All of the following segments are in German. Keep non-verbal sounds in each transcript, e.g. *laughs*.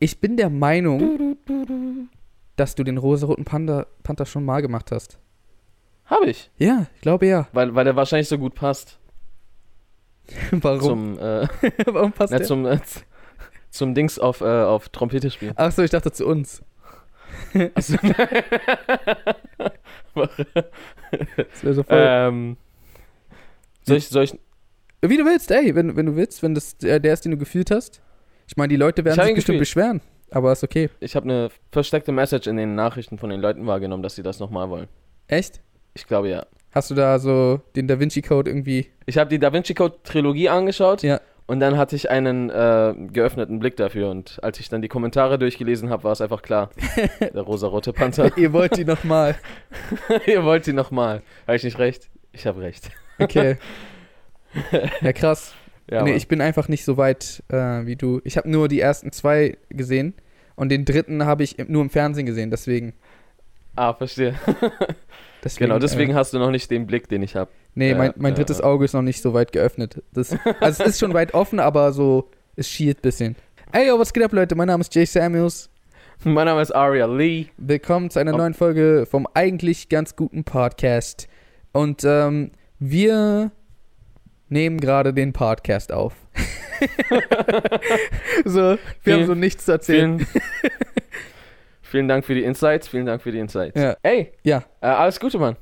Ich bin der Meinung, dass du den rosaroten Panda, Panther schon mal gemacht hast. Habe ich. Ja, ich glaube ja. Weil, weil der wahrscheinlich so gut passt. *laughs* Warum? Zum, äh, *laughs* Warum passt na, der? zum, äh, zum Dings auf, äh, auf Trompete spielen. Ach so, ich dachte zu uns. Achso. Das wäre so voll. ähm, soll ich, soll ich, Wie du willst, ey, wenn, wenn du willst, wenn das der, ist, den du gefühlt hast. Ich meine, die Leute werden sich bestimmt gefühlt. beschweren, aber ist okay. ich habe eine versteckte Message in den Nachrichten von den Leuten wahrgenommen, dass sie das nochmal wollen. Echt? Ich glaube ja. Hast du da so den Da Vinci Code irgendwie? Ich habe die Da Vinci Code Trilogie angeschaut Ja. Und dann hatte ich einen äh, geöffneten Blick dafür und als ich dann die Kommentare durchgelesen habe, war es einfach klar. *laughs* Der rosarote Panther. *laughs* Ihr wollt die nochmal. *laughs* Ihr wollt die nochmal. Habe ich nicht recht? Ich habe recht. Okay. Ja, krass. Ja, nee, Mann. ich bin einfach nicht so weit äh, wie du. Ich habe nur die ersten zwei gesehen und den dritten habe ich nur im Fernsehen gesehen, deswegen. ah, verstehe. Deswegen Genau, deswegen Äh, hast du noch nicht den Blick, den ich habe. nee, mein, mein drittes. Auge ist noch nicht so weit geöffnet. Das, *laughs* also es ist schon weit offen, aber so, es schielt ein bisschen. Ey, yo, was geht ab, Leute? Mein Name ist Jay Samuels. *laughs* Mein Name ist Aria Lee. Willkommen zu einer Oh. neuen Folge vom eigentlich ganz guten Podcast. Und ähm, wir nehmen gerade den Podcast auf. *laughs* so, wir Vielen- haben so nichts zu erzählen. Vielen, vielen Dank für die Insights. Vielen Dank für die Insights. Ja. Ey, Ja, äh, alles Gute, Mann.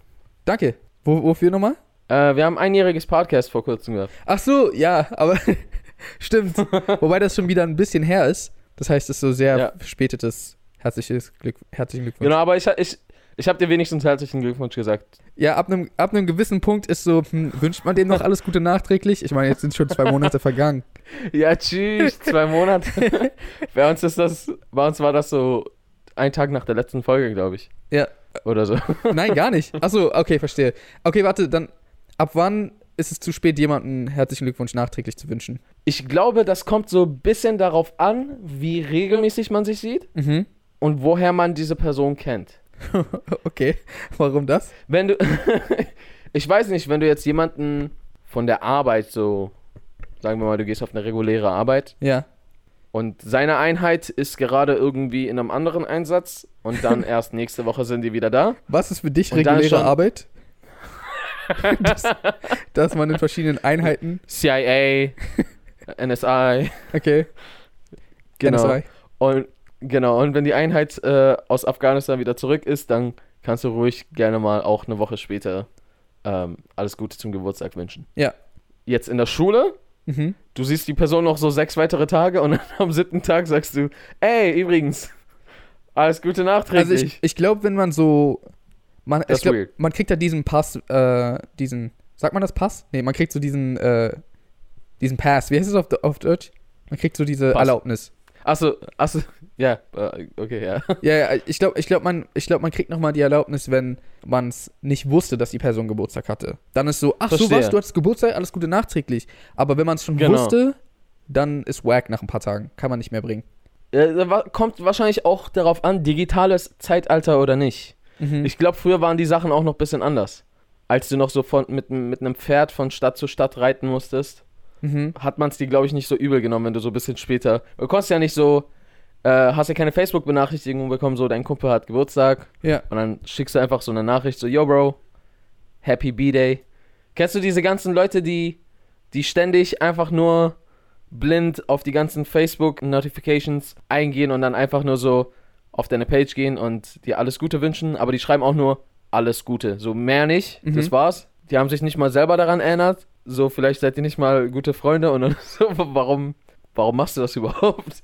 danke. Wo, wofür nochmal? Äh, wir haben ein einjähriges Podcast vor kurzem gehabt. Ach so, ja, aber *laughs* stimmt. *laughs* Wobei das schon wieder ein bisschen her ist. Das heißt, es ist so sehr Ja. verspätetes herzliches Glück, herzlichen Glückwunsch. Genau, aber ich, ich, ich habe dir wenigstens herzlichen Glückwunsch gesagt. Ja, ab einem ab gewissen Punkt ist so, hm, wünscht man dem noch alles Gute nachträglich? Ich meine, jetzt sind schon zwei Monate vergangen. *laughs* Ja, tschüss, zwei Monate. bei uns ist das, bei uns war das so ein Tag nach der letzten Folge, glaube ich. Ja. Oder so. *laughs* Nein, gar nicht. Achso, okay, verstehe. Okay, warte, dann ab wann ist es zu spät, jemanden herzlichen Glückwunsch nachträglich zu wünschen? Ich glaube, das kommt so ein bisschen darauf an, wie regelmäßig man sich sieht Mhm. und woher man diese Person kennt. *laughs* Okay, warum das? Wenn du, *laughs* ich weiß nicht, wenn du jetzt jemanden von der Arbeit so, sagen wir mal, du gehst auf eine reguläre Arbeit Ja. Und seine Einheit ist gerade irgendwie in einem anderen Einsatz und dann *laughs* erst nächste Woche sind die wieder da. Was ist für dich Und reguläre Arbeit? *laughs* dass, dass man in verschiedenen Einheiten. CIA, *laughs* NSI, Okay. genau. NSI. Und genau, und wenn die Einheit äh, aus Afghanistan wieder zurück ist, dann kannst du ruhig gerne mal auch eine Woche später ähm, alles Gute zum Geburtstag wünschen. Ja. Jetzt in der Schule, Mhm. Du siehst die Person noch so sechs weitere Tage und dann *laughs* am siebten Tag sagst du, ey, übrigens, alles Gute nachträglich. Also ich, ich glaube, wenn man so. Man, Das ich glaub, weird. man kriegt ja diesen Pass, äh, diesen. Sagt man das Pass? Nee, man kriegt so diesen, äh, diesen Pass. Wie heißt es auf, auf Deutsch? Man kriegt so diese Pass. Erlaubnis. Achso, achso, *laughs* ja, äh, okay, ja. *laughs* Ja, ja, ich glaube, ich glaub, man, ich glaub, man kriegt nochmal die Erlaubnis, wenn man es nicht wusste, dass die Person Geburtstag hatte. Dann ist so, ach so Verstehe. was, du hattest Geburtstag, alles Gute nachträglich. Aber wenn man es schon Genau. wusste, dann ist wack nach ein paar Tagen. Kann man nicht mehr bringen. Kommt wahrscheinlich auch darauf an, digitales Zeitalter oder nicht. Mhm. Ich glaube, früher waren die Sachen auch noch ein bisschen anders. Als du noch so von, mit, mit einem Pferd von Stadt zu Stadt reiten musstest, mhm. hat man es dir, glaube ich, nicht so übel genommen, wenn du so ein bisschen später. Du konntest ja nicht so, äh, hast ja keine Facebook-Benachrichtigung bekommen, so dein Kumpel hat Geburtstag Ja. und dann schickst du einfach so eine Nachricht, so, yo, Bro, Happy B-Day. Kennst du diese ganzen Leute, die, die ständig einfach nur blind auf die ganzen Facebook-Notifications eingehen und dann einfach nur so auf deine Page gehen und dir alles Gute wünschen, aber die schreiben auch nur alles Gute. So mehr nicht, Mhm. das war's. Die haben sich nicht mal selber daran erinnert. So, vielleicht seid ihr nicht mal gute Freunde und dann *laughs* so, warum, warum machst du das überhaupt?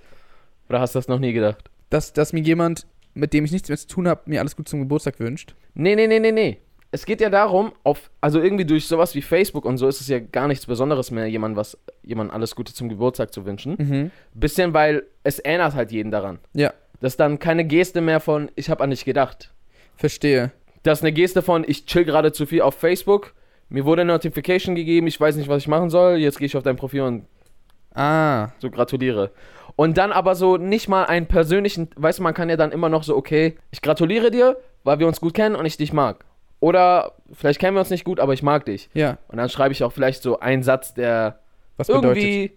Oder hast du das noch nie gedacht? Dass, dass mir jemand, mit dem ich nichts mehr zu tun habe, mir alles Gute zum Geburtstag wünscht. Nee, nee, nee, nee, nee. Es geht ja darum, auf, also irgendwie durch sowas wie Facebook und so ist es ja gar nichts Besonderes mehr, jemand was, jemand alles Gute zum Geburtstag zu wünschen. Mhm. Bisschen, weil es erinnert halt jeden daran. Ja, Das ist dann keine Geste mehr von, ich habe an dich gedacht. verstehe. Das ist eine Geste von, ich chill gerade zu viel auf Facebook, mir wurde eine Notification gegeben, ich weiß nicht, was ich machen soll, jetzt gehe ich auf dein Profil und Ah, so gratuliere. Und dann aber so nicht mal einen persönlichen, weißt du, man kann ja dann immer noch so, okay, ich gratuliere dir, weil wir uns gut kennen und ich dich mag. Oder vielleicht kennen wir uns nicht gut, aber ich mag dich. Ja, Und dann schreibe ich auch vielleicht so einen Satz, der was bedeutet. irgendwie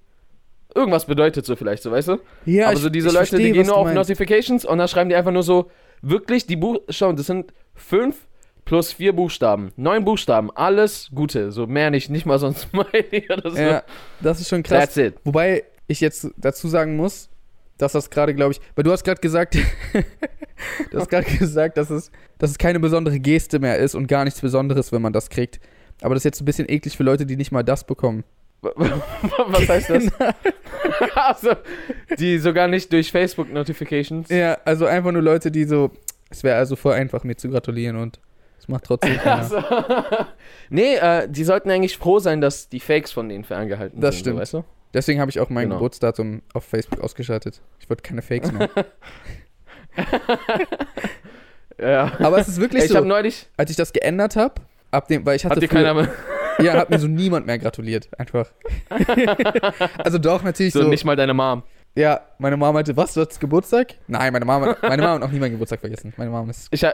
irgendwas bedeutet, so vielleicht, so weißt du? Ja, aber ich- so diese ich Leute, verstehe, die gehen nur auf meinst. Notifications und dann schreiben die einfach nur so, wirklich, die Buch, schau, das sind fünf plus vier Buchstaben. Neun Buchstaben, alles Gute. So mehr nicht, nicht mal so ein *laughs* Smiley oder so. Ja, das ist schon krass. That's it. Wobei ich jetzt dazu sagen muss, dass das gerade, glaube ich, weil du hast gerade gesagt, *laughs* du hast gerade gesagt, dass es, dass es keine besondere Geste mehr ist und gar nichts Besonderes, wenn man das kriegt. Aber das ist jetzt ein bisschen eklig für Leute, die nicht mal das bekommen. Was heißt das? *laughs* also, die sogar nicht durch Facebook-Notifications. Ja, also einfach nur Leute, die so, es wäre also voll einfach, mir zu gratulieren und es macht trotzdem keiner. *laughs* Also, nee, äh, die sollten eigentlich froh sein, dass die Fakes von denen ferngehalten Das sind. stimmt. So, weißt du? Deswegen habe ich auch mein Genau. Geburtsdatum auf Facebook ausgeschaltet. Ich wollte keine Fakes mehr. *laughs* Ja. Aber es ist wirklich Ey, ich so, neulich. als ich das geändert habe, ab dem, weil ich hatte Hat dir früher- keiner mehr. Ja, hat mir so niemand mehr gratuliert, einfach. *laughs* also doch, natürlich So, so. nicht mal deine Mom. Ja, meine Mama meinte, was, du hast Geburtstag? Nein, meine Mama, meine Mama hat noch nie meinen Geburtstag vergessen. Meine Mama ist, Ich, ha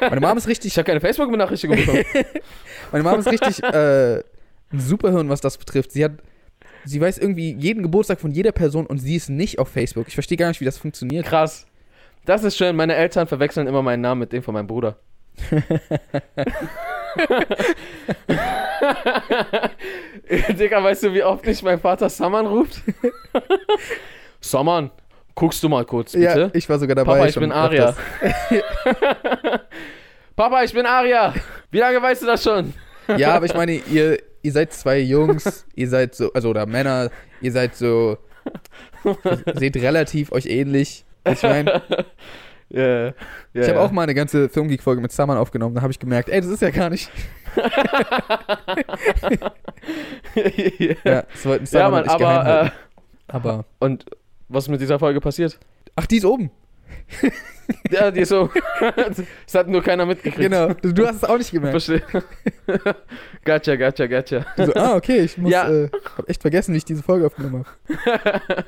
meine Mama ist richtig, ich habe keine Facebook-Benachrichtigung bekommen. *laughs* meine Mama ist richtig äh, ein Superhirn, was das betrifft. Sie hat, sie weiß irgendwie jeden Geburtstag von jeder Person und sie ist nicht auf Facebook. Ich verstehe gar nicht, wie das funktioniert. Krass. Das ist schön. Meine Eltern verwechseln immer meinen Namen mit dem von meinem Bruder. *laughs* *laughs* Digga, weißt du, wie oft mich mein Vater Saman ruft? Saman, guckst du mal kurz, bitte? Ja, ich war sogar dabei. Papa, ich bin Aria. *laughs* Papa, ich bin Aria. Wie lange weißt du das schon? Ja, aber ich meine, ihr, ihr seid zwei Jungs, ihr seid so, also oder Männer, ihr seid so, seht relativ euch ähnlich. Ich meine, *laughs* Ja, ja, ich habe ja. auch mal eine ganze Filmgeek-Folge mit Saman aufgenommen, da habe ich gemerkt, ey, das ist ja gar nicht. *laughs* Ja, das wollten Saman ja, Mann, aber. Äh, aber. und was ist mit dieser Folge passiert? Ach, die ist oben. *laughs* Ja, die ist so. *laughs* das hat nur keiner mitgekriegt. Genau. Du, hast es auch nicht gemerkt. Verstehe. *laughs* gotcha, gotcha, gotcha. So, ah, okay, ich muss, Ja. äh, hab echt vergessen, wie ich diese Folge aufgenommen habe.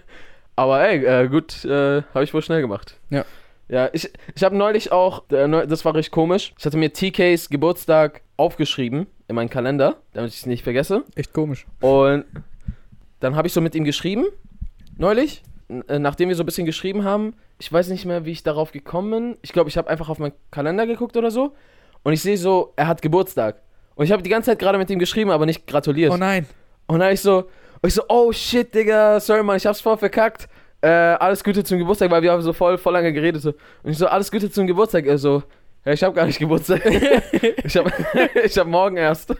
Aber ey, äh, gut, äh, habe ich wohl schnell gemacht. Ja. Ja, ich, ich habe neulich auch, äh, das war richtig komisch, ich hatte mir TKs Geburtstag aufgeschrieben in meinen Kalender, damit ich es nicht vergesse. Echt komisch. Und dann habe ich so mit ihm geschrieben, neulich, nachdem wir so ein bisschen geschrieben haben. Ich weiß nicht mehr, wie ich darauf gekommen bin. Ich glaube, ich habe einfach auf meinen Kalender geguckt oder so. Und ich sehe so, er hat Geburtstag. Und ich habe die ganze Zeit gerade mit ihm geschrieben, aber nicht gratuliert. Oh nein. Und dann ich so, ich so, oh shit, Digga, sorry, Mann, ich hab's voll verkackt. Äh, alles Gute zum Geburtstag, weil wir haben so voll, voll lange geredet. So. Und ich so, alles Gute zum Geburtstag. Er so, ja, ich hab gar nicht Geburtstag. *laughs* ich hab, ich hab morgen erst.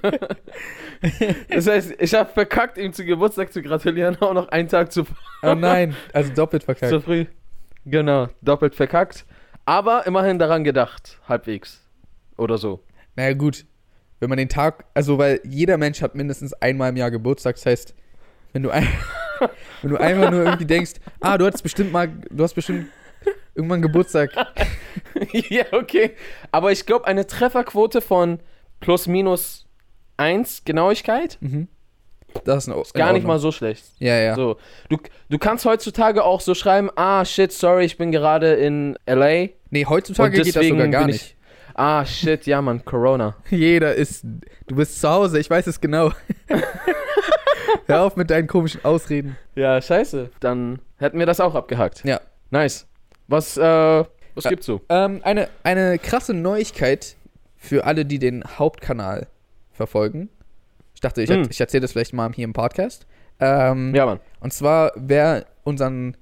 das heißt, ich hab verkackt, ihm zum Geburtstag zu gratulieren, auch noch einen Tag zu, Oh nein. Also doppelt verkackt. zu früh. Genau, doppelt verkackt. Aber immerhin daran gedacht, halbwegs. Oder so. Naja, gut. Wenn man den Tag, also weil jeder Mensch hat mindestens einmal im Jahr Geburtstag, das heißt, wenn du, ein, *laughs* wenn du einfach nur irgendwie denkst, ah, du hattest bestimmt mal, du hast bestimmt irgendwann Geburtstag. *laughs* ja, okay. Aber ich glaube, eine Trefferquote von plus minus 1 Genauigkeit Mhm. Das ist, eine, ist gar nicht mal so schlecht. Ja, ja. So, du, du kannst heutzutage auch so schreiben, ah, shit, sorry, ich bin gerade in L.A. Nee, heutzutage geht das sogar gar nicht. Ah, shit, ja, Mann, Corona. *laughs* Jeder ist, du bist zu Hause, ich weiß es genau. *laughs* Hör auf mit deinen komischen Ausreden. Ja, scheiße. Dann hätten wir das auch abgehakt. Ja. Nice. Was, äh, was Ja. gibt's so? Ähm, eine, eine krasse Neuigkeit für alle, die den Hauptkanal verfolgen. Ich dachte, ich, Hm. ich erzähle das vielleicht mal hier im Podcast. Ähm, Ja, Mann. Und zwar, wer unseren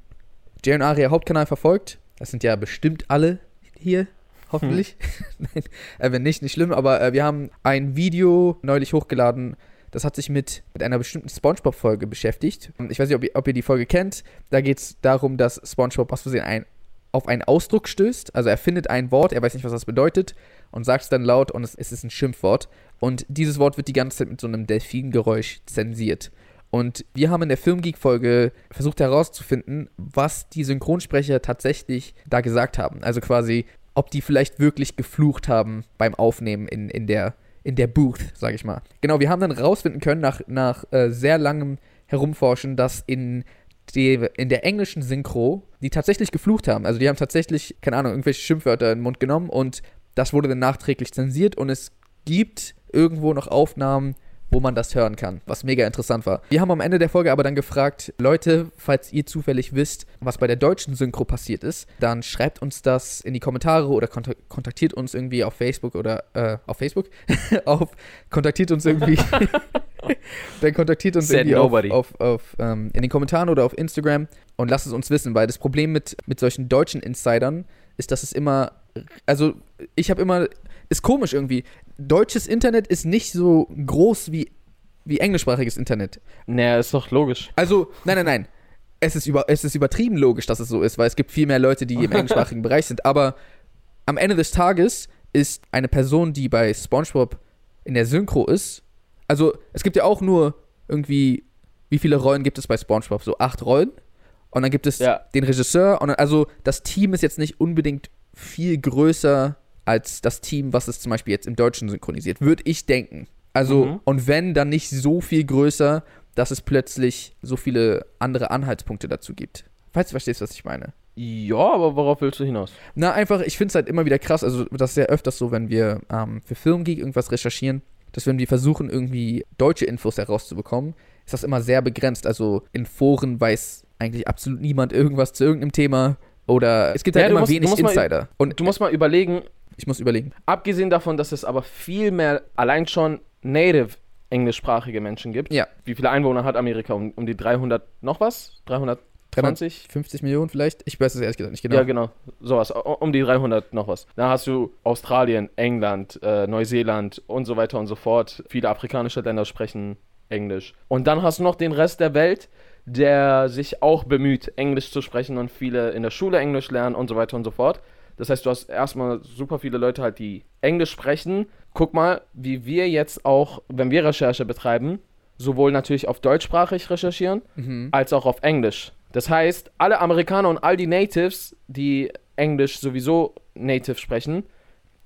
Jay Aria Hauptkanal verfolgt, das sind ja bestimmt alle hier, hoffentlich. *laughs* Nein, äh, wenn nicht, nicht schlimm, aber äh, wir haben ein Video neulich hochgeladen, das hat sich mit, mit einer bestimmten Spongebob-Folge beschäftigt. Ich weiß nicht, ob ihr, ob ihr die Folge kennt. Da geht es darum, dass Spongebob aus Versehen ein, auf einen Ausdruck stößt. Also er findet ein Wort, er weiß nicht, was das bedeutet und sagt es dann laut und es, es ist ein Schimpfwort. Und dieses Wort wird die ganze Zeit mit so einem Delfingeräusch zensiert. Und wir haben in der Filmgeek-Folge versucht herauszufinden, was die Synchronsprecher tatsächlich da gesagt haben. Also quasi, ob die vielleicht wirklich geflucht haben beim Aufnehmen in, in, der, in der Booth, sag ich mal. Genau, wir haben dann herausfinden können, nach, nach äh, sehr langem Herumforschen, dass in die in der englischen Synchro, die tatsächlich geflucht haben. Also die haben tatsächlich, keine Ahnung, irgendwelche Schimpfwörter in den Mund genommen und das wurde dann nachträglich zensiert und es gibt irgendwo noch Aufnahmen, wo man das hören kann, was mega interessant war. Wir haben am Ende der Folge aber dann gefragt, Leute, falls ihr zufällig wisst, was bei der deutschen Synchro passiert ist, dann schreibt uns das in die Kommentare oder kontak kontaktiert uns irgendwie auf Facebook oder äh, auf Facebook, *laughs* auf kontaktiert uns irgendwie, *laughs* dann kontaktiert uns Said irgendwie auf, auf, auf ähm, in den Kommentaren oder auf Instagram und lasst es uns wissen, weil das Problem mit mit solchen deutschen Insidern ist, dass es immer, also ich habe immer, ist komisch irgendwie. Deutsches Internet ist nicht so groß wie, wie englischsprachiges Internet. Naja, ist doch logisch. Also, nein, nein, nein. Es ist, über, es ist übertrieben logisch, dass es so ist, weil es gibt viel mehr Leute, die im *laughs* englischsprachigen Bereich sind. Aber am Ende des Tages ist eine Person, die bei SpongeBob in der Synchro ist, also es gibt ja auch nur irgendwie, wie viele Rollen gibt es bei SpongeBob? So acht Rollen. Und dann gibt es Ja. den Regisseur. Und dann, also das Team ist jetzt nicht unbedingt viel größer als das Team, was es zum Beispiel jetzt im Deutschen synchronisiert, würde ich denken. Also, Mhm. und wenn, dann nicht so viel größer, dass es plötzlich so viele andere Anhaltspunkte dazu gibt. Falls du verstehst, was ich meine. Ja, aber worauf willst du hinaus? Na, einfach, ich finde es halt immer wieder krass. Also, das ist ja öfters so, wenn wir ähm, für Filmgeek irgendwas recherchieren, dass wenn wir versuchen, irgendwie deutsche Infos herauszubekommen, ist das immer sehr begrenzt. Also, in Foren weiß eigentlich absolut niemand irgendwas zu irgendeinem Thema. Oder es gibt Ja, halt immer musst- wenig musst mal- Insider. Und Du musst mal überlegen, ich muss überlegen. abgesehen davon, dass es aber viel mehr allein schon native englischsprachige Menschen gibt. Ja. Wie viele Einwohner hat Amerika? Um, um die 300 noch was? 320? 50 Millionen vielleicht? Ich weiß es ehrlich gesagt nicht genau. Ja, genau. Sowas. Um die 300 noch was. Da hast du Australien, England, äh, Neuseeland und so weiter und so fort. Viele afrikanische Länder sprechen Englisch. Und dann hast du noch den Rest der Welt, der sich auch bemüht, Englisch zu sprechen und viele in der Schule Englisch lernen und so weiter und so fort. Das heißt, du hast erstmal super viele Leute halt, die Englisch sprechen. Guck mal, wie wir jetzt auch, wenn wir Recherche betreiben, sowohl natürlich auf deutschsprachig recherchieren, Mhm. als auch auf Englisch. Das heißt, alle Amerikaner und all die Natives, die Englisch sowieso native sprechen,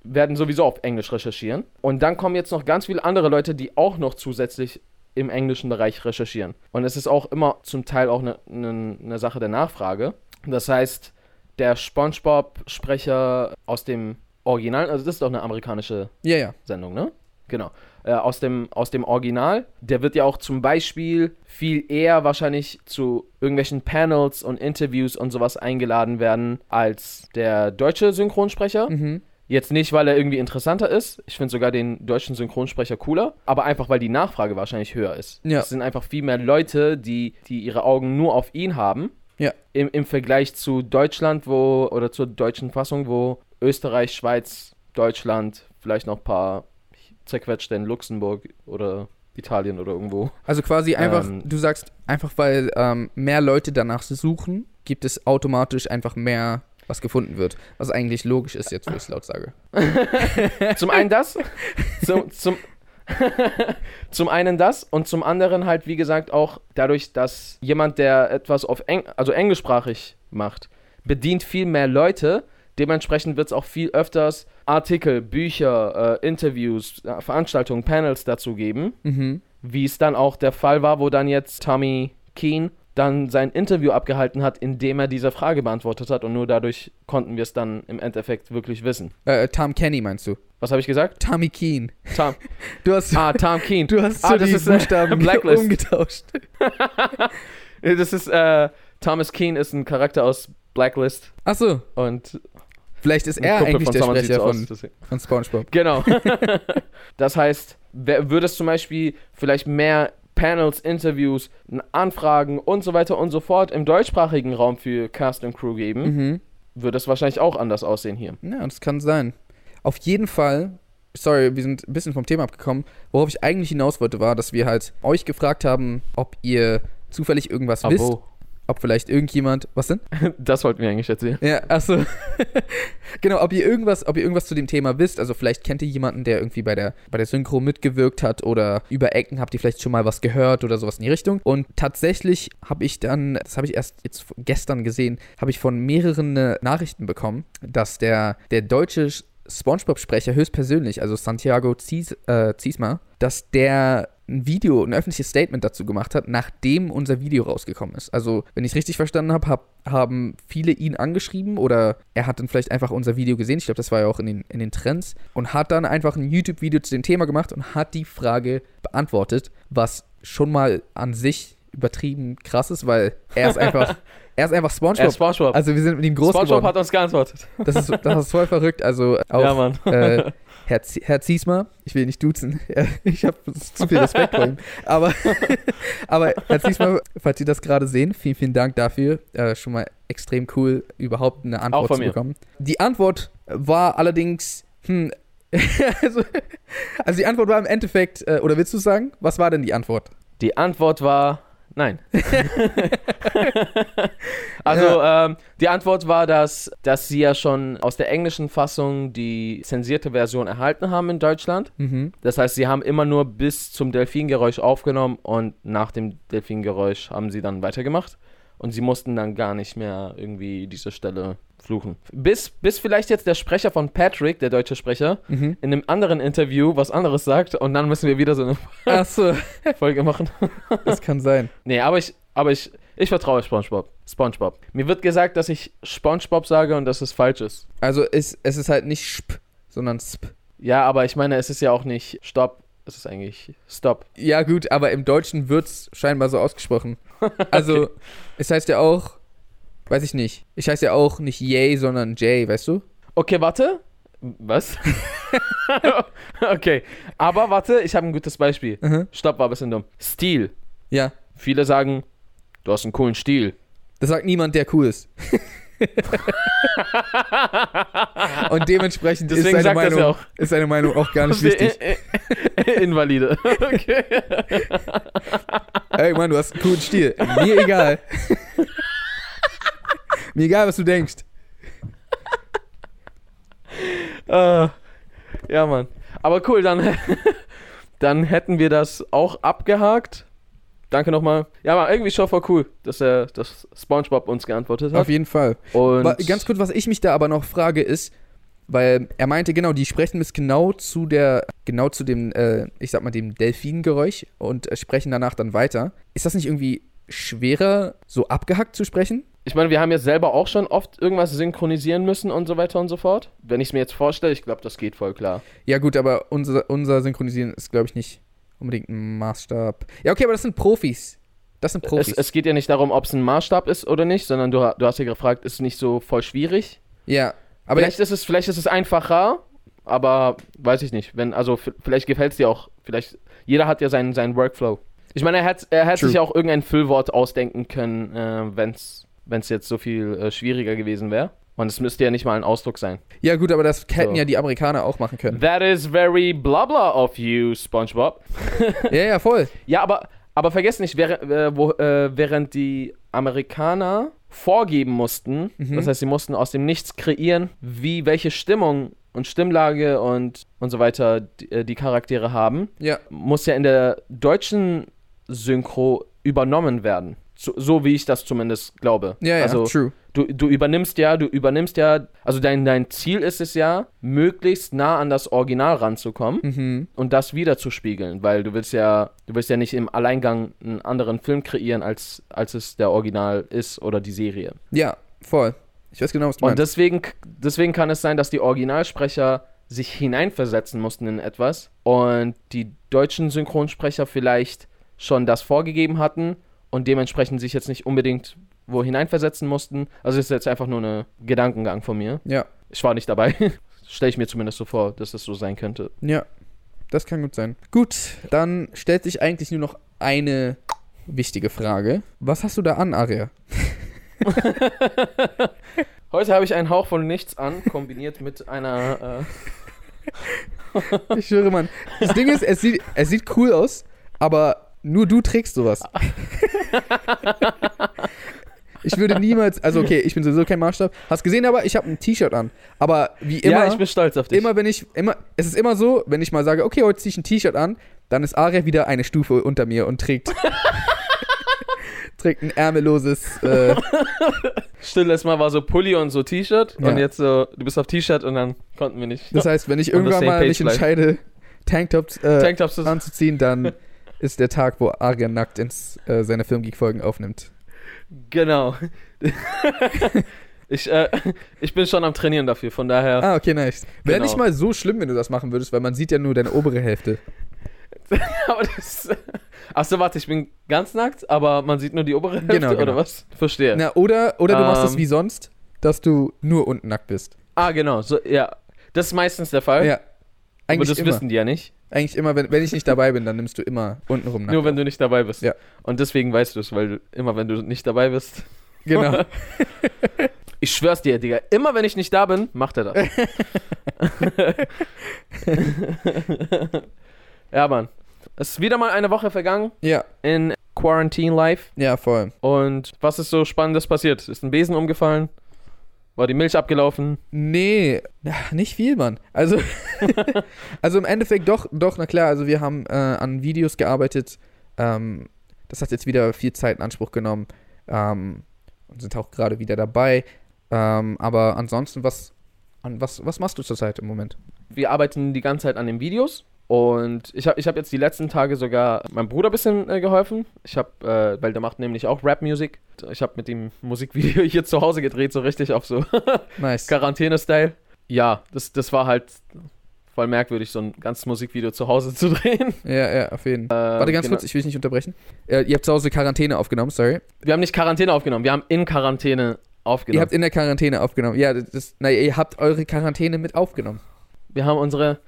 werden sowieso auf Englisch recherchieren. Und dann kommen jetzt noch ganz viele andere Leute, die auch noch zusätzlich im englischen Bereich recherchieren. Und es ist auch immer zum Teil auch eine ne, ne Sache der Nachfrage. Das heißt, der SpongeBob-Sprecher aus dem Original, also das ist doch eine amerikanische Ja, ja. Sendung, ne? Genau. Äh, aus, dem, aus dem Original. Der wird ja auch zum Beispiel viel eher wahrscheinlich zu irgendwelchen Panels und Interviews und sowas eingeladen werden als der deutsche Synchronsprecher. Mhm. Jetzt nicht, weil er irgendwie interessanter ist. Ich finde sogar den deutschen Synchronsprecher cooler. Aber einfach, weil die Nachfrage wahrscheinlich höher ist. Ja. Es sind einfach viel mehr Leute, die, die ihre Augen nur auf ihn haben. Ja. Im, Im Vergleich zu Deutschland, wo, oder zur deutschen Fassung, wo Österreich, Schweiz, Deutschland, vielleicht noch ein paar zerquetschte in Luxemburg oder Italien oder irgendwo. Also quasi einfach, Ähm. du sagst, einfach weil ähm, mehr Leute danach suchen, gibt es automatisch einfach mehr, was gefunden wird. Was eigentlich logisch ist jetzt, wo ich es laut sage. *laughs* Zum einen das, *laughs* zum, zum, *laughs* zum einen das und zum anderen halt, wie gesagt, auch dadurch, dass jemand, der etwas auf Eng also englischsprachig macht, bedient viel mehr Leute. Dementsprechend wird es auch viel öfters Artikel, Bücher, äh, Interviews, äh, Veranstaltungen, Panels dazu geben. Mhm. wie es dann auch der Fall war, wo dann jetzt Tommy Keen dann sein Interview abgehalten hat, indem er diese Frage beantwortet hat und nur dadurch konnten wir es dann im Endeffekt wirklich wissen. Äh, Tom Kenny meinst du? Was habe ich gesagt? Tommy Keen. Tom. *laughs* Du hast, Ah, Tom Keen. *laughs* du hast ah, so das die ist, äh, Buchstaben *laughs* Blacklist. umgetauscht. Das ist, äh, Thomas Keen ist ein Charakter aus Blacklist Achso, und vielleicht ist er Kumpel eigentlich der Sprecher von, von SpongeBob. Genau. das heißt, wer- würde es zum Beispiel vielleicht mehr Panels, Interviews, Anfragen und so weiter und so fort im deutschsprachigen Raum für Cast und Crew geben, Mhm. würde es wahrscheinlich auch anders aussehen hier. Ja, das kann sein. Auf jeden Fall, sorry, wir sind ein bisschen vom Thema abgekommen. Worauf ich eigentlich hinaus wollte, war, dass wir halt euch gefragt haben, ob ihr zufällig irgendwas wisst. Ob vielleicht irgendjemand. Was denn? *laughs* Das wollten wir eigentlich erzählen. Ja, achso. *laughs* genau, ob ihr irgendwas, ob ihr irgendwas zu dem Thema wisst. Also vielleicht kennt ihr jemanden, der irgendwie bei der, bei der Synchro mitgewirkt hat oder über Ecken habt ihr vielleicht schon mal was gehört oder sowas in die Richtung. Und tatsächlich habe ich dann, das habe ich erst jetzt gestern gesehen, habe ich von mehreren äh, Nachrichten bekommen, dass der, der deutsche Spongebob-Sprecher höchstpersönlich, also Santiago Zies, äh, Ziesma, dass der ein Video, ein öffentliches Statement dazu gemacht hat, nachdem unser Video rausgekommen ist. Also, wenn ich es richtig verstanden habe, hab, haben viele ihn angeschrieben oder er hat dann vielleicht einfach unser Video gesehen. Ich glaube, das war ja auch in den, in den Trends und hat dann einfach ein YouTube-Video zu dem Thema gemacht und hat die Frage beantwortet, was schon mal an sich übertrieben krass ist, weil er ist einfach, *laughs* er ist einfach SpongeBob. Er ist SpongeBob. Also wir sind mit ihm groß SpongeBob geworden. hat uns geantwortet. Das ist, das ist voll verrückt. Also *laughs* auch Ja, Mann. äh, Herr, Z Herr Ziesmer, ich will ihn nicht duzen, *laughs* ich habe zu viel Respekt vor ihm. Aber, aber Herr Ziesmer, falls Sie das gerade sehen, vielen, vielen Dank dafür. Äh, schon mal extrem cool, überhaupt eine Antwort zu mir. bekommen. Die Antwort war allerdings, hm, also, also die Antwort war im Endeffekt, äh, oder willst du sagen, was war denn die Antwort? Die Antwort war nein. *laughs* also ähm, die Antwort war, dass, dass sie ja schon aus der englischen Fassung die zensierte Version erhalten haben in Deutschland. Mhm. Das heißt, sie haben immer nur bis zum Delfingeräusch aufgenommen und nach dem Delfingeräusch haben sie dann weitergemacht. Und sie mussten dann gar nicht mehr irgendwie diese Stelle fluchen. Bis, bis vielleicht jetzt der Sprecher von Patrick, der deutsche Sprecher, Mhm. in einem anderen Interview was anderes sagt und dann müssen wir wieder so eine Achso, *laughs* Folge machen. das kann sein. Nee, aber ich, aber ich, ich vertraue SpongeBob. SpongeBob. Mir wird gesagt, dass ich SpongeBob sage und dass es falsch ist. Also es, es ist halt nicht Sp, sondern Sp. Ja, aber ich meine, es ist ja auch nicht Stopp. Es ist eigentlich Stop. Ja, gut, aber im Deutschen wird es scheinbar so ausgesprochen. Also, *laughs* es heißt ja auch, weiß ich nicht. Ich heiße ja auch nicht Yay, sondern Jay, weißt du? Okay, warte. Was? *laughs* okay, aber warte, ich habe ein gutes Beispiel. Mhm. Stopp war ein bisschen dumm. Stil. Ja, Viele sagen, du hast einen coolen Stil. das sagt niemand, der cool ist. *laughs* Und dementsprechend ist seine, Meinung, ja auch. ist seine Meinung auch gar nicht *laughs* wichtig. Invalide. Okay. Ey, Mann, du hast einen coolen Stil. Mir egal. Mir egal, was du denkst. Äh, *laughs* ja, Mann. Aber cool, dann, *laughs* dann hätten wir das auch abgehakt. Danke nochmal. Ja, war irgendwie schon voll cool, dass er, dass SpongeBob uns geantwortet hat. Auf jeden Fall. Und Ganz kurz, was ich mich da aber noch frage, ist, weil er meinte, genau, die sprechen bis genau zu der, genau zu dem, äh, ich sag mal, dem Delfingeräusch und äh, sprechen danach dann weiter. Ist das nicht irgendwie schwerer, so abgehackt zu sprechen? ich meine, wir haben jetzt selber auch schon oft irgendwas synchronisieren müssen und so weiter und so fort. Wenn ich es mir jetzt vorstelle, ich glaube, das geht voll klar. Ja, gut, aber unser, unser Synchronisieren ist, glaube ich, nicht unbedingt ein Maßstab. Ja, okay, aber das sind Profis. Das sind Es, Profis. es geht ja nicht darum, ob es ein Maßstab ist oder nicht, sondern du, du hast ja gefragt, ist es nicht so voll schwierig? ja, aber vielleicht, ist es, vielleicht ist es einfacher, aber weiß ich nicht. Wenn, also vielleicht gefällt es dir auch. Vielleicht, jeder hat ja seinen, seinen Workflow. Ich meine, er hat, er hat True. sich ja auch irgendein Füllwort ausdenken können, äh, wenn es jetzt so viel äh, schwieriger gewesen wäre. Und es müsste ja nicht mal ein Ausdruck sein. ja, gut, aber das hätten So. ja die Amerikaner auch machen können. That is very blah blah of you, SpongeBob. *laughs* ja, ja, voll. Ja, aber, aber vergesst nicht, während, äh, wo, äh, während die Amerikaner vorgeben mussten, Mhm. das heißt, sie mussten aus dem Nichts kreieren, wie welche Stimmung und Stimmlage und, und so weiter die, äh, die Charaktere haben, Ja, muss ja in der deutschen Synchro übernommen werden. So, so wie ich das zumindest glaube. ja, ja, also true. du, du übernimmst ja, du übernimmst ja, also dein, dein Ziel ist es ja, möglichst nah an das Original ranzukommen Mhm. und das wieder zu spiegeln, weil du willst ja, du willst ja nicht im Alleingang einen anderen Film kreieren, als, als es der Original ist oder die Serie. Ja, voll. Ich weiß genau, was du Und meinst. deswegen, deswegen kann es sein, dass die Originalsprecher sich hineinversetzen mussten in etwas und die deutschen Synchronsprecher vielleicht schon das vorgegeben hatten und dementsprechend sich jetzt nicht unbedingt wo hineinversetzen mussten. Also ist jetzt einfach nur ein Gedankengang von mir. Ja, Ich war nicht dabei. *laughs* Stelle ich mir zumindest so vor, dass das so sein könnte. ja. Das kann gut sein. Gut, dann stellt sich eigentlich nur noch eine wichtige Frage. Was hast du da an, Aria? *laughs* Heute habe ich einen Hauch von nichts an, kombiniert mit einer. Äh, Ich schwöre, Mann. Das Ding ist, es sieht, es sieht cool aus, aber nur du trägst sowas. Ich würde niemals, also okay, ich bin sowieso kein Maßstab. Hast gesehen, aber ich habe ein T-Shirt an. Aber wie immer, ja, ich bin stolz auf dich. immer wenn ich, immer, es ist immer so, wenn ich mal sage, okay, heute ziehe ich ein T-Shirt an, dann ist Aria wieder eine Stufe unter mir und trägt, *laughs* trägt ein ärmelloses. Äh, Still letztes Mal war so Pulli und so T-Shirt Ja. und jetzt so, du bist auf T-Shirt und dann konnten wir nicht. das heißt, wenn ich irgendwann mal mich entscheide, Tanktops äh, Tanktops anzuziehen, dann *laughs* ist der Tag, wo Arian nackt ins, äh, seine Filmgeek-Folgen aufnimmt. Genau. ich, äh, ich bin schon am Trainieren dafür, von daher. Ah, okay, nice. Wäre Genau. nicht mal so schlimm, wenn du das machen würdest, weil man sieht ja nur deine obere Hälfte. *laughs* Aber das. Achso, warte, ich bin ganz nackt, aber man sieht nur die obere Hälfte Genau, genau. oder was? Verstehe. Na, oder oder du machst das Ähm. wie sonst, dass du nur unten nackt bist. Ah, genau. So, ja. Das ist meistens der Fall. Ja. aber Eigentlich das immer. wissen die ja nicht. Eigentlich immer, wenn, wenn ich nicht dabei bin, dann nimmst du immer untenrum nackt. Nur wenn du nicht dabei bist. Ja. Und deswegen weißt du es, weil du immer, wenn du nicht dabei bist. Genau. *laughs* Ich schwör's dir, Digga. Immer wenn ich nicht da bin, macht er das. *laughs* ja, Mann. Es ist wieder mal eine Woche vergangen ja, in Quarantine Life. ja, voll. Und was ist so Spannendes passiert? Ist ein Besen umgefallen? War die Milch abgelaufen? Nee, nicht viel, Mann. Also, *laughs* *laughs* also im Endeffekt doch, doch, na klar, also wir haben äh, an Videos gearbeitet. Ähm, das hat jetzt wieder viel Zeit in Anspruch genommen. Ähm, und sind auch gerade wieder dabei. Ähm, aber ansonsten, was, an was, was machst du zurzeit im Moment? Wir arbeiten die ganze Zeit an den Videos. Und ich habe ich hab jetzt die letzten Tage sogar meinem Bruder ein bisschen äh, geholfen. Ich habe, äh, weil der macht nämlich auch Rap-Musik. Ich habe mit ihm Musikvideo *laughs* hier zu Hause gedreht, so richtig auf so *laughs* Nice. Quarantäne-Style. Ja, das, das war halt voll merkwürdig, so ein ganzes Musikvideo zu Hause zu *laughs* drehen. Ja, ja, auf jeden Fall. Äh, Warte ganz genau. kurz, ich will dich nicht unterbrechen. Äh, ihr habt zu Hause Quarantäne aufgenommen, sorry. Wir haben nicht Quarantäne aufgenommen, wir haben in Quarantäne Ihr aufgenommen. habt in der Quarantäne aufgenommen. Ja, das, na, ihr habt eure Quarantäne mit aufgenommen. wir haben unsere.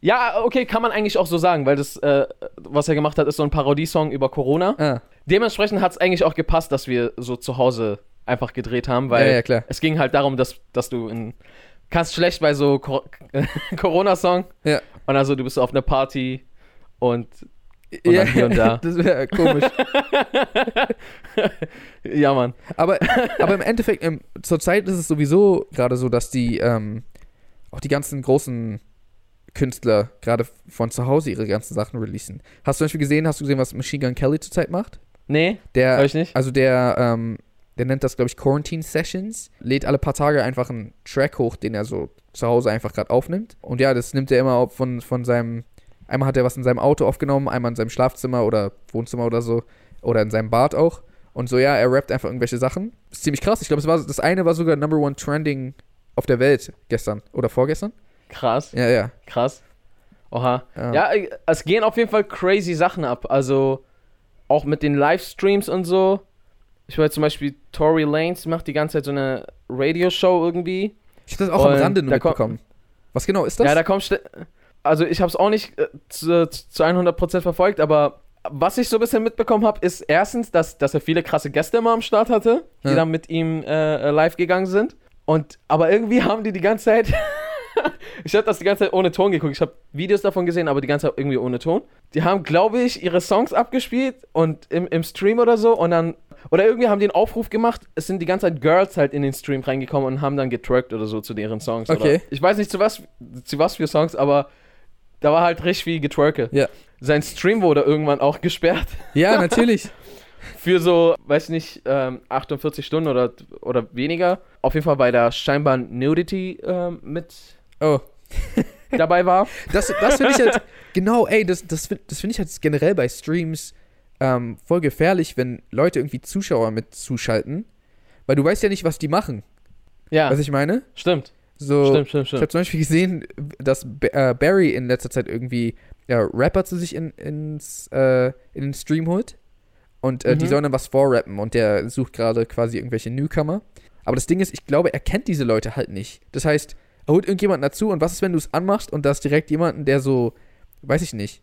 Ja, okay, kann man eigentlich auch so sagen, weil das, äh, was er gemacht hat, ist so ein Parodiesong über Corona. Ah, Dementsprechend hat es eigentlich auch gepasst, dass wir so zu Hause einfach gedreht haben, weil ja, ja, klar. es ging halt darum, dass, dass du in. Kannst schlecht bei so Cor *laughs* Corona-Song. Ja. Und also du bist auf einer Party und. Und dann hier und da. *laughs* Das wäre komisch. *laughs* Ja, Mann. Aber, aber im Endeffekt, ähm, zurzeit ist es sowieso gerade so, dass die, ähm, auch die ganzen großen Künstler gerade von zu Hause ihre ganzen Sachen releasen. Hast du zum Beispiel gesehen, hast du gesehen, was Machine Gun Kelly zurzeit macht? Nee, Der, hör ich nicht. also der, ähm, der nennt das, glaube ich, Quarantine Sessions. Lädt alle paar Tage einfach einen Track hoch, den er so zu Hause einfach gerade aufnimmt. Und ja, das nimmt er immer auf von, von seinem. Einmal hat er was in seinem Auto aufgenommen, einmal in seinem Schlafzimmer oder Wohnzimmer oder so. Oder in seinem Bad auch. Und so, ja, er rappt einfach irgendwelche Sachen. Ist ziemlich krass. Ich glaube, das eine war sogar Number One Trending auf der Welt gestern oder vorgestern. Krass, Ja, ja. krass. Oha. Ja. Ja, äh, es gehen auf jeden Fall crazy Sachen ab. Also auch mit den Livestreams und so. Ich weiß zum Beispiel, Tory Lanez macht die ganze Zeit so eine Radioshow irgendwie. Ich habe das auch am Und Rande nur mitbekommen. Was genau ist das? Ja, da kommt. Also ich habe es auch nicht äh, zu, zu 100% verfolgt, aber was ich so ein bisschen mitbekommen habe, ist erstens, dass, dass er viele krasse Gäste immer am Start hatte, die Ja. dann mit ihm äh, äh, live gegangen sind. Und aber irgendwie haben die die ganze Zeit. *laughs* *laughs* ich habe das die ganze Zeit ohne Ton geguckt. Ich habe Videos davon gesehen, aber die ganze Zeit irgendwie ohne Ton. Die haben, glaube ich, ihre Songs abgespielt und im, im Stream oder so und dann. Oder irgendwie haben die einen Aufruf gemacht. Es sind die ganze Zeit Girls halt in den Stream reingekommen und haben dann getrackt oder so zu deren Songs. Okay. Oder ich weiß nicht zu was, zu was für Songs, aber da war halt richtig viel Getwerke. Ja. Sein Stream wurde irgendwann auch gesperrt. ja, natürlich. *laughs* Für so, weiß nicht, ähm, 48 Stunden oder, oder weniger. Auf jeden Fall, weil da scheinbar Nudity ähm, mit Oh. *laughs* dabei war. Das, das finde ich halt, genau, ey, das, das, das finde ich halt generell bei Streams ähm, voll gefährlich, wenn Leute irgendwie Zuschauer mit zuschalten, weil du weißt ja nicht, was die machen. Ja, Was ich meine? stimmt. So, Stimmt, stimmt, ich habe stimmt. zum Beispiel gesehen, dass äh, Barry in letzter Zeit irgendwie ja, Rapper zu sich in, ins, äh, in den Stream holt und äh, die Mhm. sollen dann was vorrappen und der sucht gerade quasi irgendwelche Newcomer. Aber das Ding ist, ich glaube, er kennt diese Leute halt nicht. Das heißt, holt irgendjemanden dazu und was ist, wenn du es anmachst und da ist direkt jemanden, der so, weiß ich nicht,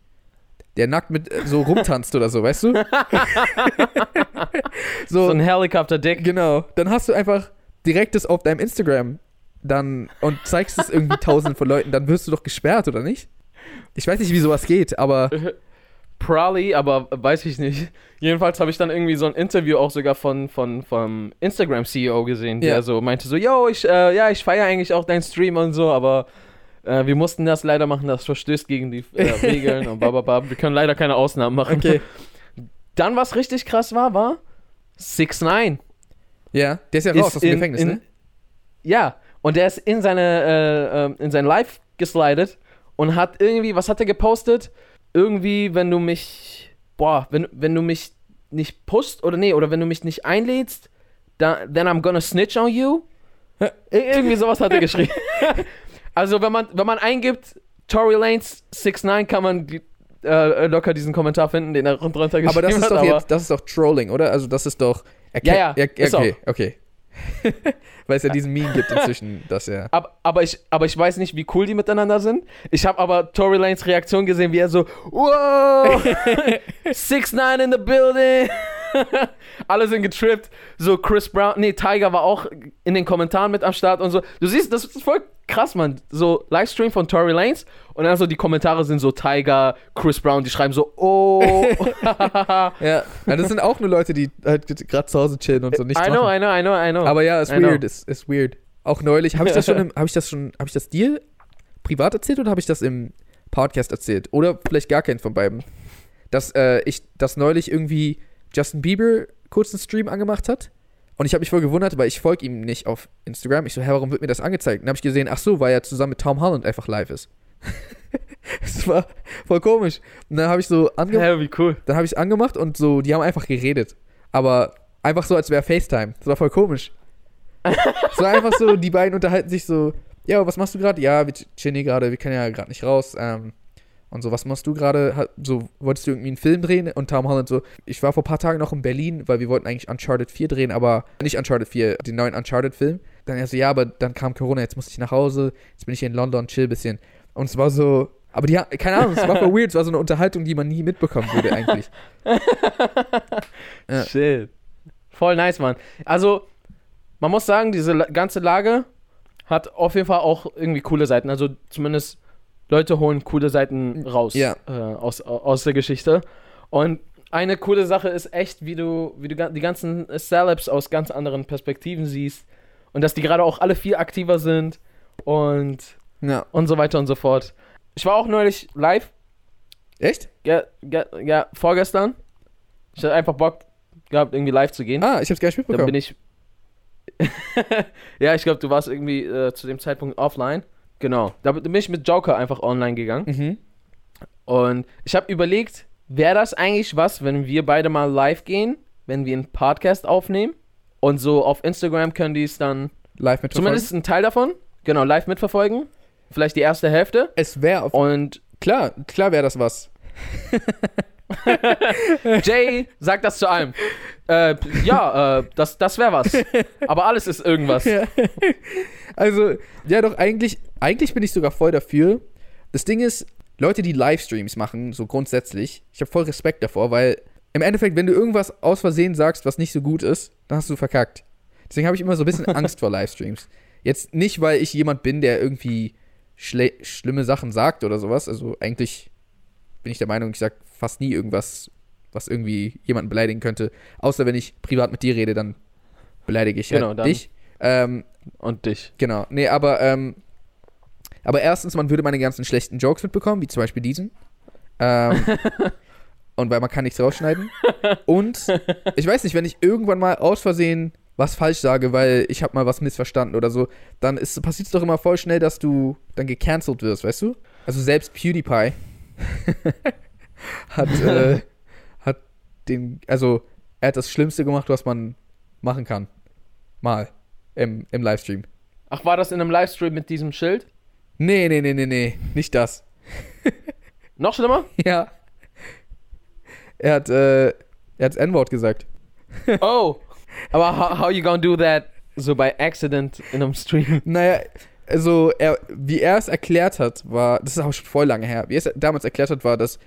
der nackt mit äh, so rumtanzt oder so, weißt du? *laughs* So so, ein Helicopter-Dick. genau. Dann hast du einfach direkt das auf deinem Instagram dann und zeigst es irgendwie *laughs* tausend von Leuten, dann wirst du doch gesperrt, oder nicht? Ich weiß nicht, wie sowas geht, aber *laughs* Probably, aber weiß ich nicht. *laughs* Jedenfalls habe ich dann irgendwie so ein Interview auch sogar von, von vom Instagram-CEO gesehen, der Ja. so meinte so, yo, ich, äh, ja, ich feiere eigentlich auch deinen Stream und so, aber äh, wir mussten das leider machen, das verstößt gegen die äh, *laughs* Regeln und bababab. Wir können leider keine Ausnahmen machen. okay. *laughs* Dann, was richtig krass war, war, 6 9 Ja, der ist ja Ist raus aus dem in- Gefängnis, in- ne? Ja, und der ist in seine äh, ähm, in sein Live geslidet und hat irgendwie, was hat er gepostet? Irgendwie, wenn du mich, boah, wenn, wenn du mich nicht pusht oder nee, oder wenn du mich nicht einlädst, da, then I'm gonna snitch on you. Ir- irgendwie sowas hat er geschrieben. *laughs* also wenn man, wenn man eingibt, Tory Lanes 69 kann man die- äh, locker diesen Kommentar finden, den er drunter geschrieben Aber das ist hat. doch aber jetzt, das ist doch Trolling, oder? Also das ist doch. er Ja, ja, er, okay, okay. *laughs* Weil es ja diesen Meme gibt inzwischen, dass er. Aber, aber, ich, aber ich weiß nicht, wie cool die miteinander sind. Ich habe aber Tory Lanes Reaktion gesehen, wie er so, wow, 6 9 in the building. *laughs* Alle sind getrippt. So Chris Brown, nee, Tiger war auch in den Kommentaren mit am Start und so. Du siehst, das ist voll krass, Mann. So Livestream von Tory Lanes und dann so die Kommentare sind so Tiger, Chris Brown, die schreiben so, oh. *laughs* Ja, ja, das sind auch nur Leute, die halt gerade zu Hause chillen und so nicht I know, machen. I know, I know, I know. Aber ja, ist I weird, ist, ist weird. Auch neulich, habe ich das schon, *laughs* habe ich das schon, habe ich das dir privat erzählt oder habe ich das im Podcast erzählt? Oder vielleicht gar keinen von beiden. Dass äh, ich, dass neulich irgendwie Justin Bieber kurz einen Stream angemacht hat. Und ich habe mich voll gewundert, weil ich folge ihm nicht auf Instagram. Ich so, hä, warum wird mir das angezeigt? Und dann habe ich gesehen, ach so, weil er zusammen mit Tom Holland einfach live ist. *laughs* das war voll komisch. Und dann habe ich so angemacht. Hä, wie cool. Dann habe ich angemacht und so, die haben einfach geredet. Aber einfach so, als wäre FaceTime. Das war voll komisch. Es war einfach so, die beiden unterhalten sich so, ja, was machst du gerade? Ja, wir chillen hier gerade, wir können ja gerade nicht raus. Ähm, und so, was machst du gerade? So, wolltest du irgendwie einen Film drehen? Und Tom Holland so, ich war vor ein paar Tagen noch in Berlin, weil wir wollten eigentlich Uncharted 4 drehen, aber nicht Uncharted 4, den neuen Uncharted-Film. Dann er so, ja, aber dann kam Corona, jetzt musste ich nach Hause, jetzt bin ich hier in London, chill ein bisschen. Und es war so, aber die, keine Ahnung, es war voll weird, es war so eine Unterhaltung, die man nie mitbekommen würde eigentlich. *laughs* Ja. Shit. Voll nice, Mann. Also, man muss sagen, diese ganze Lage hat auf jeden Fall auch irgendwie coole Seiten. Also zumindest Leute holen coole Seiten raus Ja. äh, aus, aus der Geschichte. Und eine coole Sache ist echt, wie du, wie du die ganzen Celebs aus ganz anderen Perspektiven siehst. Und dass die gerade auch alle viel aktiver sind und, Ja. und so weiter und so fort. Ich war auch neulich live Echt? ja, ja, ja, vorgestern. Ich hatte einfach Bock gehabt, irgendwie live zu gehen. Ah, ich hab's gar nicht Dann mitbekommen. bin ich. *laughs* ja, ich glaube, du warst irgendwie äh, zu dem Zeitpunkt offline. Genau. Da bin ich mit Joker einfach online gegangen. mhm. Und ich habe überlegt, wäre das eigentlich was, wenn wir beide mal live gehen, wenn wir einen Podcast aufnehmen? Und so auf Instagram können die es dann, Live mit zumindest einen Teil davon, genau, live mitverfolgen. Vielleicht die erste Hälfte. Es wäre auf. Und Klar, klar wäre das was. *laughs* *laughs* Jay sagt das zu allem. Äh, ja, äh, das, das wäre was. Aber alles ist irgendwas. Ja. Also, ja, doch, eigentlich, eigentlich bin ich sogar voll dafür. Das Ding ist, Leute, die Livestreams machen, so grundsätzlich, ich habe voll Respekt davor, weil im Endeffekt, wenn du irgendwas aus Versehen sagst, was nicht so gut ist, dann hast du verkackt. Deswegen habe ich immer so ein bisschen *laughs* Angst vor Livestreams. Jetzt nicht, weil ich jemand bin, der irgendwie schlimme Sachen sagt oder sowas. Also eigentlich bin ich der Meinung, ich sag fast nie irgendwas, was irgendwie jemanden beleidigen könnte. Außer wenn ich privat mit dir rede, dann beleidige ich Genau, halt dich. Ähm, Und dich. Genau. Nee, aber, ähm, aber erstens, man würde meine ganzen schlechten Jokes mitbekommen, wie zum Beispiel diesen. Ähm, *laughs* und weil man kann nichts rausschneiden. Und ich weiß nicht, wenn ich irgendwann mal aus Versehen was falsch sage, weil ich habe mal was missverstanden oder so, dann passiert es doch immer voll schnell, dass du dann gecancelt wirst, weißt du? Also selbst PewDiePie *laughs* hat, *laughs* äh, hat den, also er hat das Schlimmste gemacht, was man machen kann. Mal. Im, im Livestream. Ach, war das in einem Livestream mit diesem Schild? Nee, nee, nee, nee, nee, nicht das. *laughs* Noch schlimmer? Ja. Er hat, äh, er hat das N-Wort gesagt. *laughs* Oh. Aber how, how you gonna do that so by accident in einem Stream? Naja, also, er, wie er es erklärt hat, war, das ist auch schon voll lange her, wie er es damals erklärt hat, war, dass,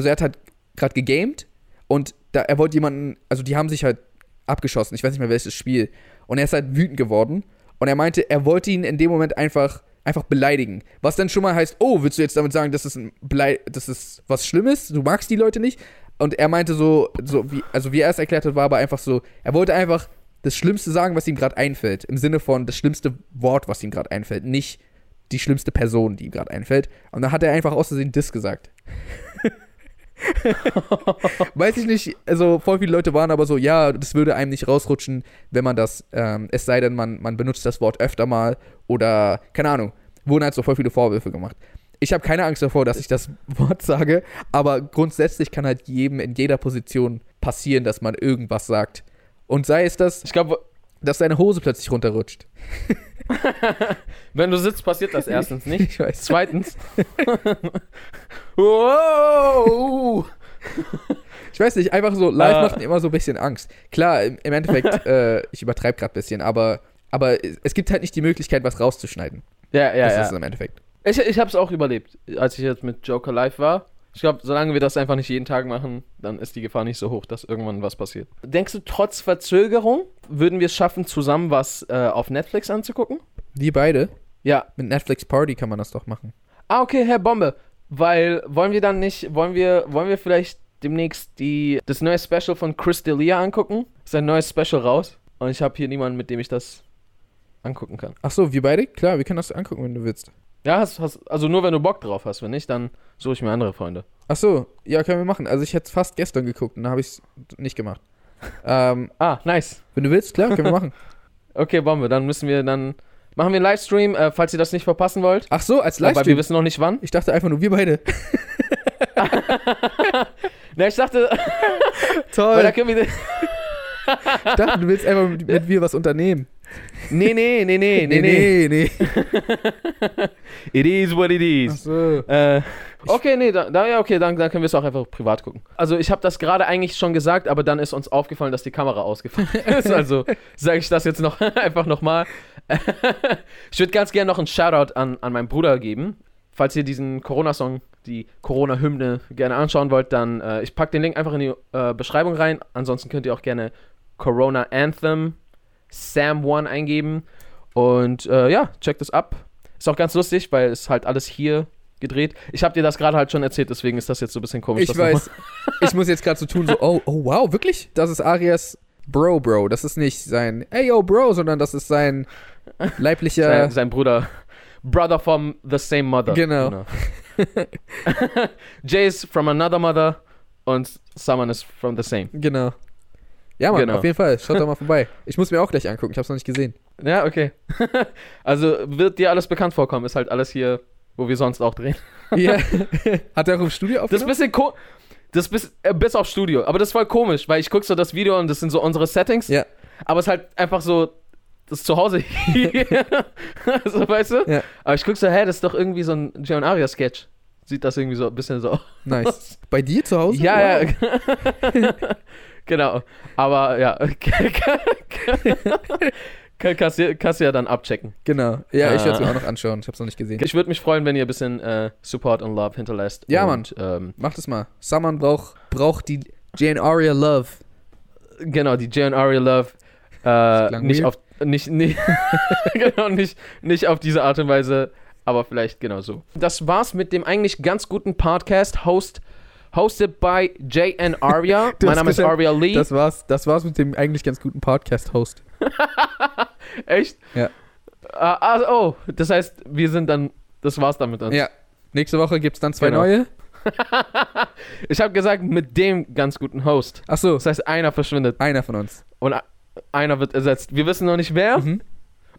also er hat halt gerade gegamed und da, er wollte jemanden, also die haben sich halt abgeschossen, ich weiß nicht mehr welches Spiel, und er ist halt wütend geworden und er meinte, er wollte ihn in dem Moment einfach, einfach beleidigen. Was dann schon mal heißt, oh, willst du jetzt damit sagen, dass es ein Blei das ist was Schlimmes, du magst die Leute nicht? Und er meinte so, so wie, also wie er es erklärt hat, war aber einfach so, er wollte einfach das Schlimmste sagen, was ihm gerade einfällt. Im Sinne von das schlimmste Wort, was ihm gerade einfällt. Nicht die schlimmste Person, die ihm gerade einfällt. Und dann hat er einfach aus Versehen Diss gesagt. *laughs* *laughs* Weiß ich nicht, also voll viele Leute waren aber so, ja, das würde einem nicht rausrutschen, wenn man das, ähm, es sei denn, man, man benutzt das Wort öfter mal oder, keine Ahnung, wurden halt so voll viele Vorwürfe gemacht. Ich habe keine Angst davor, dass ich das *laughs* Wort sage, aber grundsätzlich kann halt jedem in jeder Position passieren, dass man irgendwas sagt. Und sei es das, Ich glaube, dass deine Hose plötzlich runterrutscht. *laughs* wenn du sitzt, passiert das erstens nicht. Ich weiß. Zweitens. *laughs* wow! Ich weiß nicht, einfach so, live Äh. macht mir immer so ein bisschen Angst. Klar, im, im Endeffekt, *laughs* äh, ich übertreibe gerade ein bisschen, aber, aber es- gibt halt nicht die Möglichkeit, was rauszuschneiden. Ja, ja, das ja. ist es im Endeffekt. Ich, ich habe es auch überlebt, als ich jetzt mit Joker live war. Ich glaube, solange wir das einfach nicht jeden Tag machen, dann ist die Gefahr nicht so hoch, dass irgendwann was passiert. Denkst du, trotz Verzögerung würden wir es schaffen, zusammen was äh, auf Netflix anzugucken? Wir beide, Ja. mit Netflix Party kann man das doch machen. Ah, okay, Herr Bombe. Weil, wollen wir dann nicht, wollen wir, wollen wir vielleicht demnächst die, das neue Special von Chris D'Elia angucken? Ist ein neues Special raus. Und ich habe hier niemanden, mit dem ich das angucken kann. Ach so, wir beide? Klar, wir können das angucken, wenn du willst. Ja, hast, hast, also nur wenn du Bock drauf hast. Wenn nicht, dann suche ich mir andere Freunde. Ach so, ja, können wir machen. Also ich hätte es fast gestern geguckt und da habe ich es nicht gemacht. ähm, *laughs* Ah, nice. wenn du willst, klar, können wir machen. *laughs* Okay, Bombe, dann müssen wir dann. Machen wir einen Livestream, äh, falls ihr das nicht verpassen wollt. Ach so, als Aber wir Livestream. wissen noch nicht wann. Ich dachte einfach nur, wir beide. *laughs* Na, ich dachte, weil da Toll. können wir. Ich dachte, du willst einfach mit, mit mir was unternehmen. *laughs* Nee, nee, nee, nee, nee, nee. *laughs* nee. It is what it Ach is. so. Äh, okay, nee, da, da, ja, okay, dann, dann können wir es auch einfach privat gucken. Also, ich habe das gerade eigentlich schon gesagt, aber dann ist uns aufgefallen, dass die Kamera ausgefallen *laughs* ist. Also, sage ich das jetzt noch einfach nochmal. ich würde ganz gerne noch einen Shoutout an, an meinen Bruder geben. Falls ihr diesen Corona-Song, die Corona-Hymne gerne anschauen wollt, dann äh, ich packe den Link einfach in die äh, Beschreibung rein. Ansonsten könnt ihr auch gerne Corona Anthem Sam One eingeben. Und äh, ja, checkt es ab. Ist auch ganz lustig, weil es halt alles hier gedreht. Ich habe dir das gerade halt schon erzählt, deswegen ist das jetzt so ein bisschen komisch. Ich das weiß. *laughs* Ich muss jetzt gerade so tun, so, oh, oh, wow, wirklich? Das ist Arias Bro, Bro. Das ist nicht sein, ey, yo, Bro, sondern das ist sein leiblicher. Sein, sein Bruder. Brother from the same mother. Genau. *laughs* Jay is from another mother und Saman is from the same. Genau. Ja, Mann, Genau. auf jeden Fall. Schaut doch mal vorbei. Ich muss mir auch gleich angucken. Ich hab's noch nicht gesehen. Ja, okay. *laughs* also wird dir alles bekannt vorkommen. Ist halt alles hier, wo wir sonst auch drehen. *laughs* Ja. *laughs* Hat er auch im Studio Das ist ein aufgenommen? bisschen ko das ist äh, bis auf Studio. Aber das ist voll komisch, weil ich gucke so das Video und das sind so unsere Settings. Ja. Aber es ist halt einfach so das Zuhause hier. so, weißt du? Ja. Aber ich gucke so, hä, das ist doch irgendwie so ein und Aria Sketch. Sieht das irgendwie so ein bisschen so aus. Nice. Bei dir zu Hause? Ja, Wow. ja. Genau. Aber ja. *laughs* Kann- Kannst du kannst du ja dann abchecken. Genau. Ja, ich werde es Ah. mir auch noch anschauen. Ich hab's noch nicht gesehen. Ich würde mich freuen, wenn ihr ein bisschen äh, Support und Love hinterlässt. Ja, und, Ähm, Mach das mal. Saman braucht, braucht die Jane Aria Love. genau, die Jay und Aria Love. Äh, nicht weird. auf. Nicht, nicht, *laughs* genau, nicht, nicht auf diese Art und Weise, aber vielleicht genau so. Das war's mit dem eigentlich ganz guten Podcast, host, hosted by Jay and Aria. Du *laughs* mein Name ist Aria Lee. Das war's, das war's mit dem eigentlich ganz guten Podcast-Host. *laughs* Echt? Ja. Ah, ah, oh, das heißt, wir sind dann. Das war's dann mit uns. Ja. Nächste Woche gibt's dann zwei Genau. neue. *laughs* Ich habe gesagt, mit dem ganz guten Host. Ach so, Das heißt, einer verschwindet einer von uns. und einer wird ersetzt. Wir wissen noch nicht wer Mhm.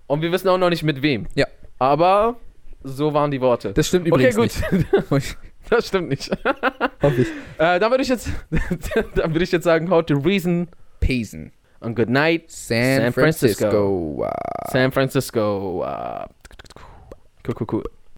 und wir wissen auch noch nicht mit wem. Ja. Aber so waren die Worte. Das stimmt okay, übrigens gut. nicht. *laughs* Das stimmt nicht. *laughs* Hoffe ich. äh, dann würde ich jetzt, *laughs* dann würde ich jetzt sagen, how to reason Payson. and good night, San, San Francisco. Francisco. San Francisco. Cool, cool, cool.